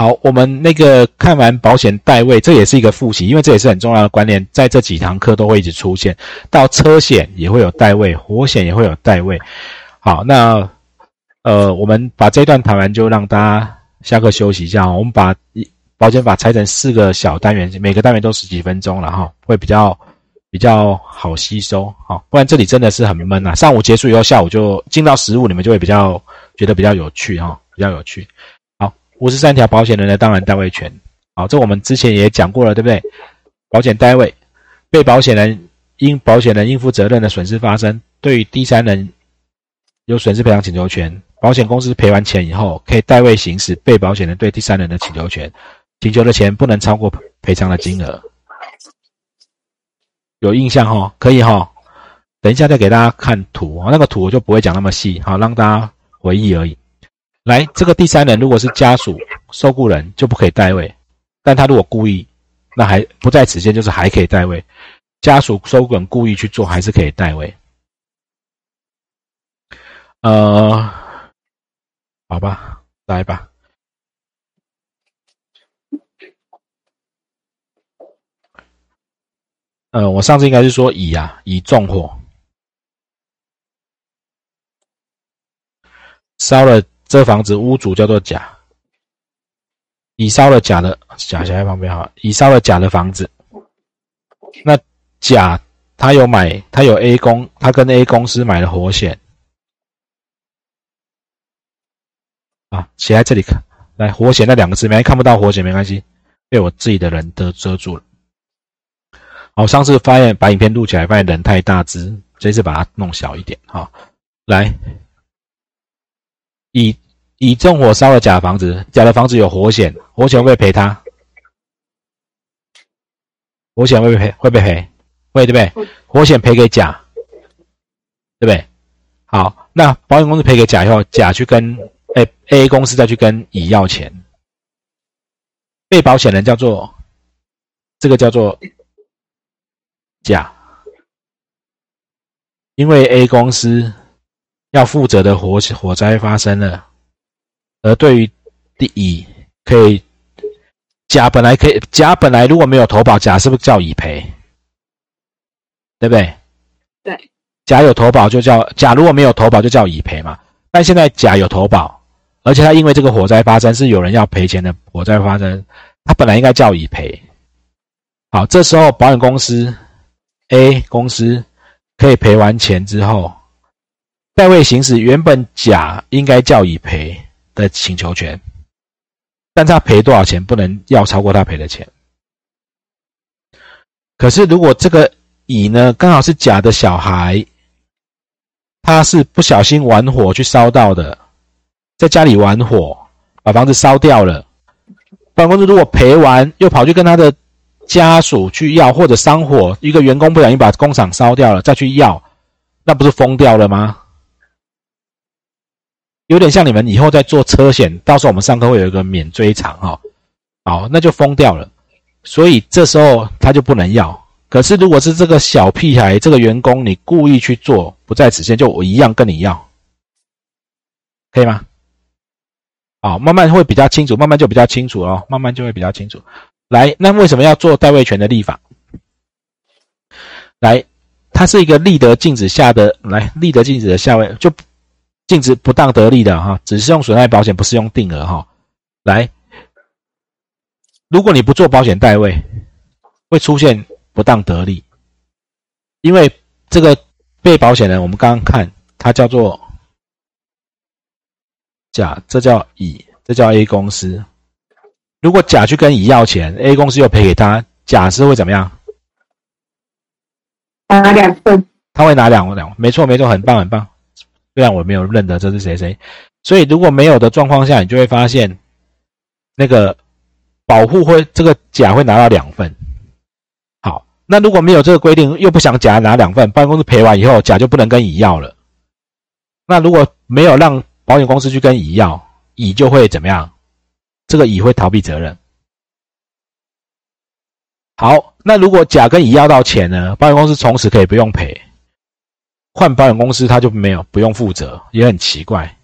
好，我们那个看完保险代位，这也是一个复习，因为这也是很重要的观念，在这几堂课都会一直出现。到车险也会有代位，火险也会有代位。好，那呃，我们把这段谈完，就让大家下课休息一下。我们把保险法拆成四个小单元，每个单元都十几分钟了哈，会比较比较好吸收。好，不然这里真的是很闷呐。上午结束以后，下午就进到实务，你们就会比较觉得比较有趣哈，比较有趣。五十三条保险人的当然代位权，好，这我们之前也讲过了，对不对？保险代位，被保险人因保险人应负责任的损失发生，对于第三人有损失赔偿请求权。保险公司赔完钱以后，可以代位行使被保险人对第三人的请求权，请求的钱不能超过赔偿的金额。有印象哈？可以哈？等一下再给大家看图，那个图我就不会讲那么细，好，让大家回忆而已。来，这个第三人如果是家属、受雇人，就不可以代位；但他如果故意，那还不在此限，就是还可以代位。家属、受雇人故意去做，还是可以代位。呃，好吧，来吧。呃，我上次应该是说乙啊，乙纵火烧了。这房子屋主叫做甲，乙烧了甲的甲，写在旁边哈。乙烧了甲的房子，那甲他有买，他有 A 公，他跟 A 公司买了火险啊，写在这里看。来，火险那两个字，没看不到火险没关系，被我自己的人都遮住了。好，上次发现把影片录起来，发现人太大只，这次把它弄小一点哈。来。乙乙纵火烧了甲房子，甲的房子有火险，火险会不会赔他？火险会不会赔？会不会赔？会对不对？火险赔给甲，对不对？好，那保险公司赔给甲以后，甲去跟哎 A 公司再去跟乙要钱，被保险人叫做这个叫做甲，因为 A 公司。要负责的火火灾发生了，而对于第乙可以甲本来可以甲本来如果没有投保，甲是不是叫乙赔？对不对？对，甲有投保就叫甲如果没有投保就叫乙赔嘛。但现在甲有投保，而且他因为这个火灾发生是有人要赔钱的火灾发生，他本来应该叫乙赔。好，这时候保险公司 A 公司可以赔完钱之后。代位行使原本甲应该叫乙赔的请求权，但他赔多少钱不能要超过他赔的钱。可是如果这个乙呢刚好是甲的小孩，他是不小心玩火去烧到的，在家里玩火把房子烧掉了，办公室如果赔完又跑去跟他的家属去要，或者伤火一个员工不小心把工厂烧掉了再去要，那不是疯掉了吗？有点像你们以后在做车险，到时候我们上课会有一个免追偿哈，好，那就疯掉了，所以这时候他就不能要。可是如果是这个小屁孩，这个员工你故意去做，不在此限，就我一样跟你要，可以吗？好，慢慢会比较清楚，慢慢就比较清楚哦，慢慢就会比较清楚。来，那为什么要做代位权的立法？来，它是一个立德禁止下的，来立德禁止的下位就。禁止不当得利的哈，只是用损害保险，不是用定额哈。来，如果你不做保险代位，会出现不当得利，因为这个被保险人，我们刚刚看他叫做甲，这叫乙，这叫 A 公司。如果甲去跟乙要钱，A 公司又赔给他，甲是会怎么样？拿两份，他会拿两两，没错没错，很棒很棒。虽然我没有认得这是谁谁，所以如果没有的状况下，你就会发现，那个保护会这个甲会拿到两份。好，那如果没有这个规定，又不想甲拿两份，保险公司赔完以后，甲就不能跟乙要了。那如果没有让保险公司去跟乙要，乙就会怎么样？这个乙会逃避责任。好，那如果甲跟乙要到钱呢？保险公司从此可以不用赔。换保险公司，他就没有不用负责，也很奇怪，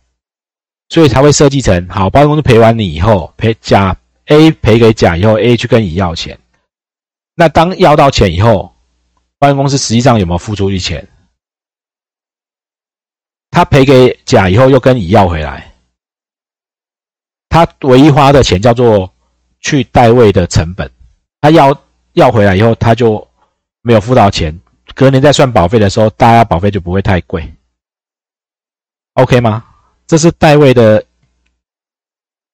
所以才会设计成好保险公司赔完你以后，赔甲 A 赔给甲以后，A 去跟乙要钱。那当要到钱以后，保险公司实际上有没有付出一钱？他赔给甲以后，又跟乙要回来。他唯一花的钱叫做去代位的成本。他要要回来以后，他就没有付到钱。隔年再算保费的时候，大家保费就不会太贵。OK 吗？这是代位的。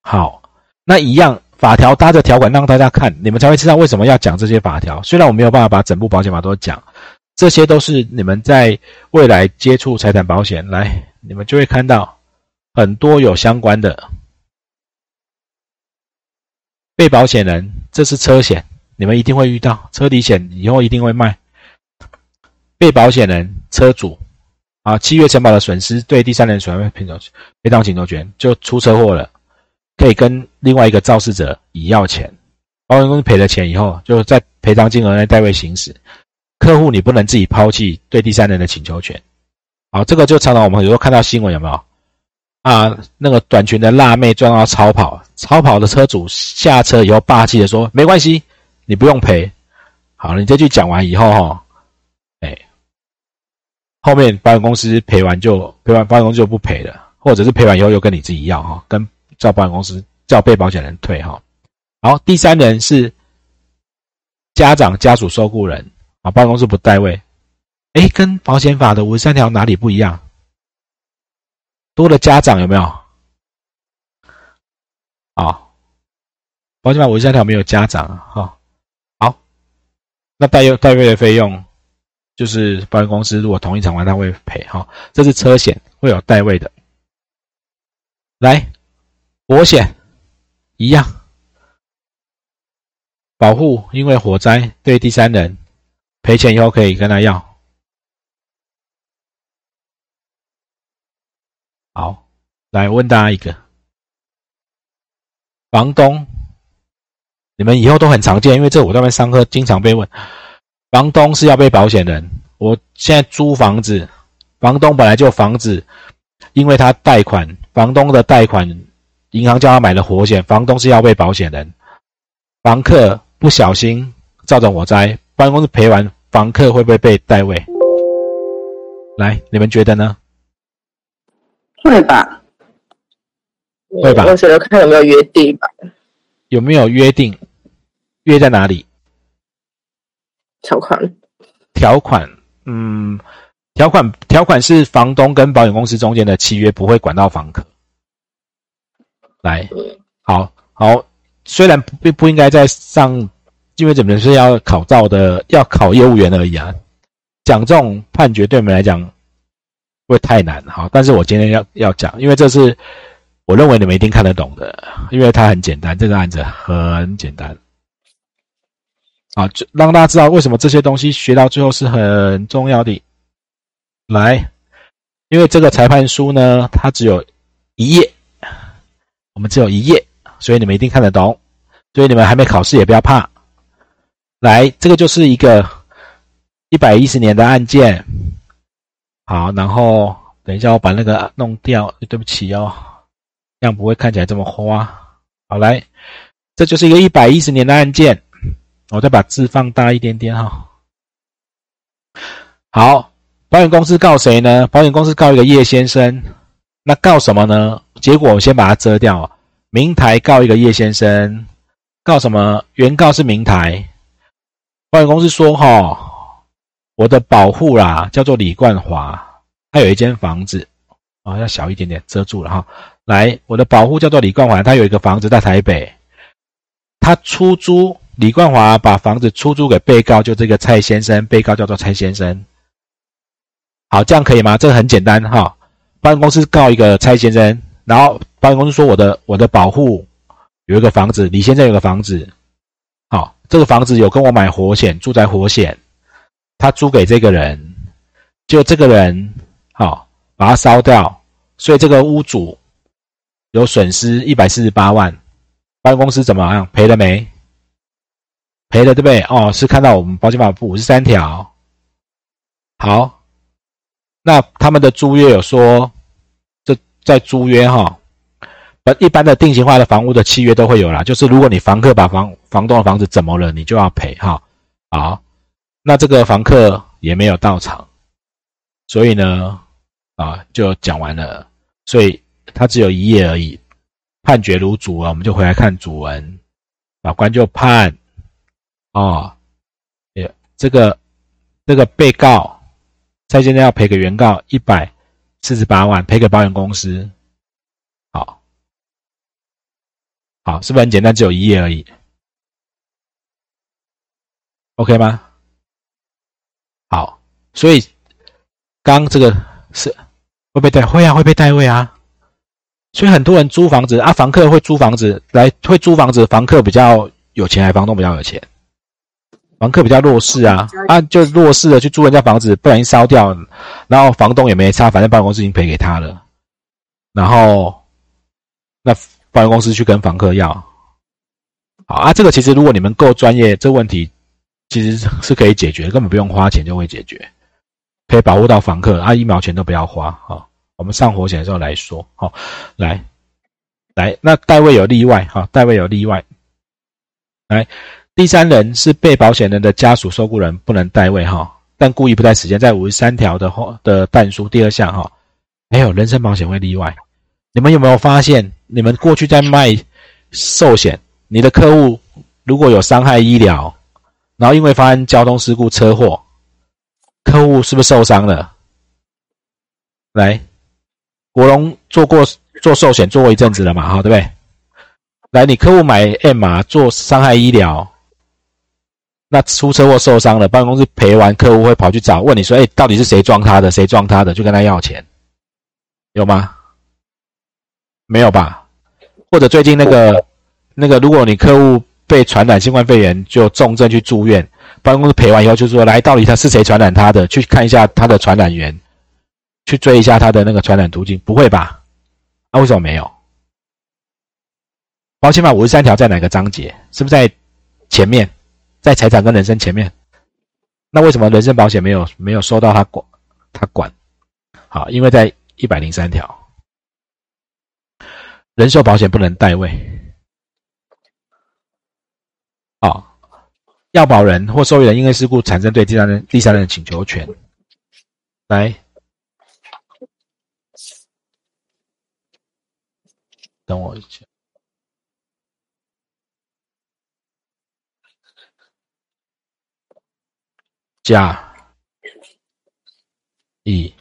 好，那一样法条搭着条款让大家看，你们才会知道为什么要讲这些法条。虽然我没有办法把整部保险法都讲，这些都是你们在未来接触财产保险来，你们就会看到很多有相关的被保险人。这是车险，你们一定会遇到车体险，以后一定会卖。被保险人车主啊，七月承保的损失对第三人损害赔偿赔偿请求权就出车祸了。可以跟另外一个肇事者乙要钱，保险公司赔了钱以后，就在赔偿金额内代位行使。客户你不能自己抛弃对第三人的请求权。好，这个就常常我们有时候看到新闻有没有？啊，那个短裙的辣妹撞到超跑，超跑的车主下车以后霸气的说：“没关系，你不用赔。”好，你这句讲完以后哈，哎，后面保险公司赔完就赔完，保险公司就不赔了，或者是赔完以后又跟你自己要哈，跟。叫保险公司叫被保险人退哈，好，第三人是家长、家属、受雇人啊，保险公司不代位，哎，跟保险法的五十三条哪里不一样？多了家长有没有？啊，保险法五十三条没有家长哈，好，那代位代位的费用就是保险公司如果同意偿还，他会赔哈，这是车险会有代位的，来。火险一样，保护因为火灾对第三人赔钱以后可以跟他要。好，来问大家一个：房东，你们以后都很常见，因为这我在外面上课经常被问。房东是要被保险人，我现在租房子，房东本来就房子，因为他贷款，房东的贷款。银行叫他买了火险，房东是要被保险人。房客不小心造成火灾，保险公司赔完，房客会不会被代位？来，你们觉得呢？会吧，会吧。我觉得看有没有约定吧。有没有约定？约在哪里？条款。条款，嗯，条款条款是房东跟保险公司中间的契约，不会管到房客。来，好好，虽然不不应该在上，因为怎么是要考照的，要考业务员而已啊。讲这种判决对我们来讲会太难，好，但是我今天要要讲，因为这是我认为你们一定看得懂的，因为它很简单，这个案子很简单，啊，就让大家知道为什么这些东西学到最后是很重要的。来，因为这个裁判书呢，它只有一页。我们只有一页，所以你们一定看得懂。所以你们还没考试也不要怕。来，这个就是一个一百一十年的案件。好，然后等一下我把那个弄掉。对不起哦，这样不会看起来这么花。好，来，这就是一个一百一十年的案件。我再把字放大一点点哈。好，保险公司告谁呢？保险公司告一个叶先生。那告什么呢？结果我先把它遮掉。明台告一个叶先生，告什么？原告是明台，保险公司说：“哈，我的保护啦，叫做李冠华，他有一间房子啊，要小一点点，遮住了哈。来，我的保护叫做李冠华，他有一个房子在台北，他出租，李冠华把房子出租给被告，就这个蔡先生，被告叫做蔡先生。好，这样可以吗？这个很简单哈。保险公司告一个蔡先生。”然后保险公司说：“我的我的保护有一个房子，李先生有个房子，好，这个房子有跟我买火险，住在火险，他租给这个人，就这个人好把它烧掉，所以这个屋主有损失一百四十八万，保险公司怎么样赔了没？赔了对不对？哦，是看到我们保险法五十三条，好，那他们的租约有说。”这在租约哈，呃，一般的定型化的房屋的契约都会有啦，就是如果你房客把房房东的房子怎么了，你就要赔哈。好，那这个房客也没有到场，所以呢，啊，就讲完了，所以他只有一页而已。判决如主啊，我们就回来看主文，法官就判，哦，也这个这个被告蔡先生要赔给原告一百四十八万，赔给保险公司。好，好，是不是很简单？只有一页而已，OK 吗？好，所以刚这个是会被代会啊，会被代位啊。所以很多人租房子啊，房客会租房子来，会租房子，房客比较有钱，还房东比较有钱？房客比较弱势啊，啊，就弱势的去租人家房子，不小心烧掉，然后房东也没差，反正保险公司已经赔给他了，然后那保险公司去跟房客要，好啊，这个其实如果你们够专业，这问题其实是可以解决，根本不用花钱就会解决，可以保护到房客啊，一毛钱都不要花啊。我们上火险的时候来说，好，来，来，那代位有例外，哈，代位有例外。来，第三人是被保险人的家属、受雇人，不能代位，哈，但故意不在时间，在五十三条的后的但书第二项，哈，没有人身保险会例外。你们有没有发现，你们过去在卖寿险，你的客户如果有伤害医疗，然后因为发生交通事故、车祸，客户是不是受伤了？来。国龙做过做寿险做过一阵子了嘛，哈，对不对？来，你客户买 M 码做伤害医疗，那出车祸受伤了，保险公司赔完，客户会跑去找问你说，哎，到底是谁撞他的？谁撞他的？就跟他要钱，有吗？没有吧？或者最近那个那个，如果你客户被传染新冠肺炎，就重症去住院，保险公司赔完以后就说，来，到底他是谁传染他的？去看一下他的传染源。去追一下他的那个传染途径，不会吧？那为什么没有？保险法五十三条在哪个章节？是不是在前面，在财产跟人身前面？那为什么人身保险没有没有收到他管？他管？好，因为在一百零三条，人寿保险不能代位。啊，要保人或受益人因为事故产生对第三人第三人的请求权，来。等我一下，甲乙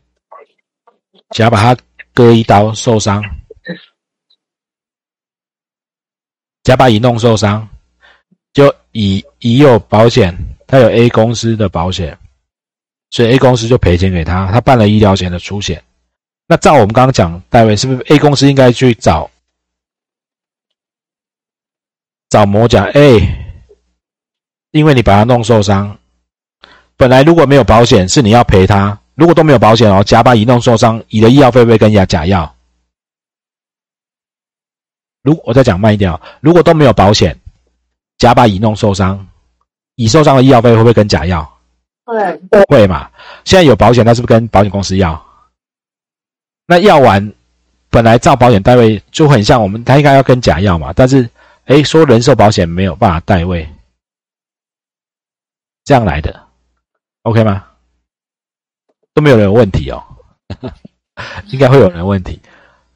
甲把他割一刀受伤，甲把乙弄受伤，就乙乙有保险，他有 A 公司的保险，所以 A 公司就赔钱给他，他办了医疗险的出险。那照我们刚刚讲，戴维是不是 A 公司应该去找？找某甲 A，因为你把他弄受伤，本来如果没有保险是你要赔他，如果都没有保险哦，甲把乙弄受伤，乙的医药费会不会跟甲甲要？如我再讲慢一点哦，如果都没有保险，甲把乙弄受伤，乙受伤的医药费会不会跟甲要？会会嘛？现在有保险，他是不是跟保险公司要？那要完，本来照保险代位就很像我们，他应该要跟甲要嘛，但是。哎，说人寿保险没有办法代位，这样来的，OK 吗？都没有人有问题哦，应该会有人问题。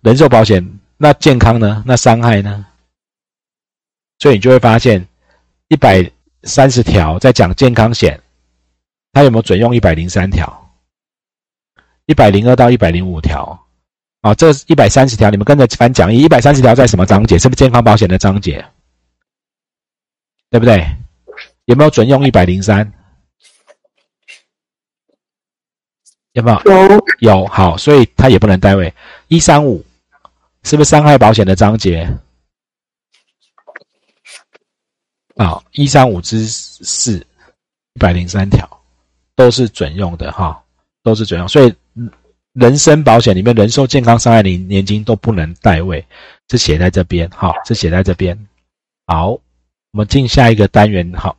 人寿保险那健康呢？那伤害呢？所以你就会发现，一百三十条在讲健康险，它有没有准用一百零三条？一百零二到一百零五条。好，这一百三十条，你们跟着翻讲义。一百三十条在什么章节？是不是健康保险的章节？对不对？有没有准用一百零三？有没有？有有。好，所以它也不能代位。一三五是不是伤害保险的章节？啊，一三五之四，一百零三条都是准用的哈，都是准用。所以。人身保险里面，人寿、健康、伤害、年年金都不能代位，是写在这边。哈，是写在这边。好，我们进下一个单元。好。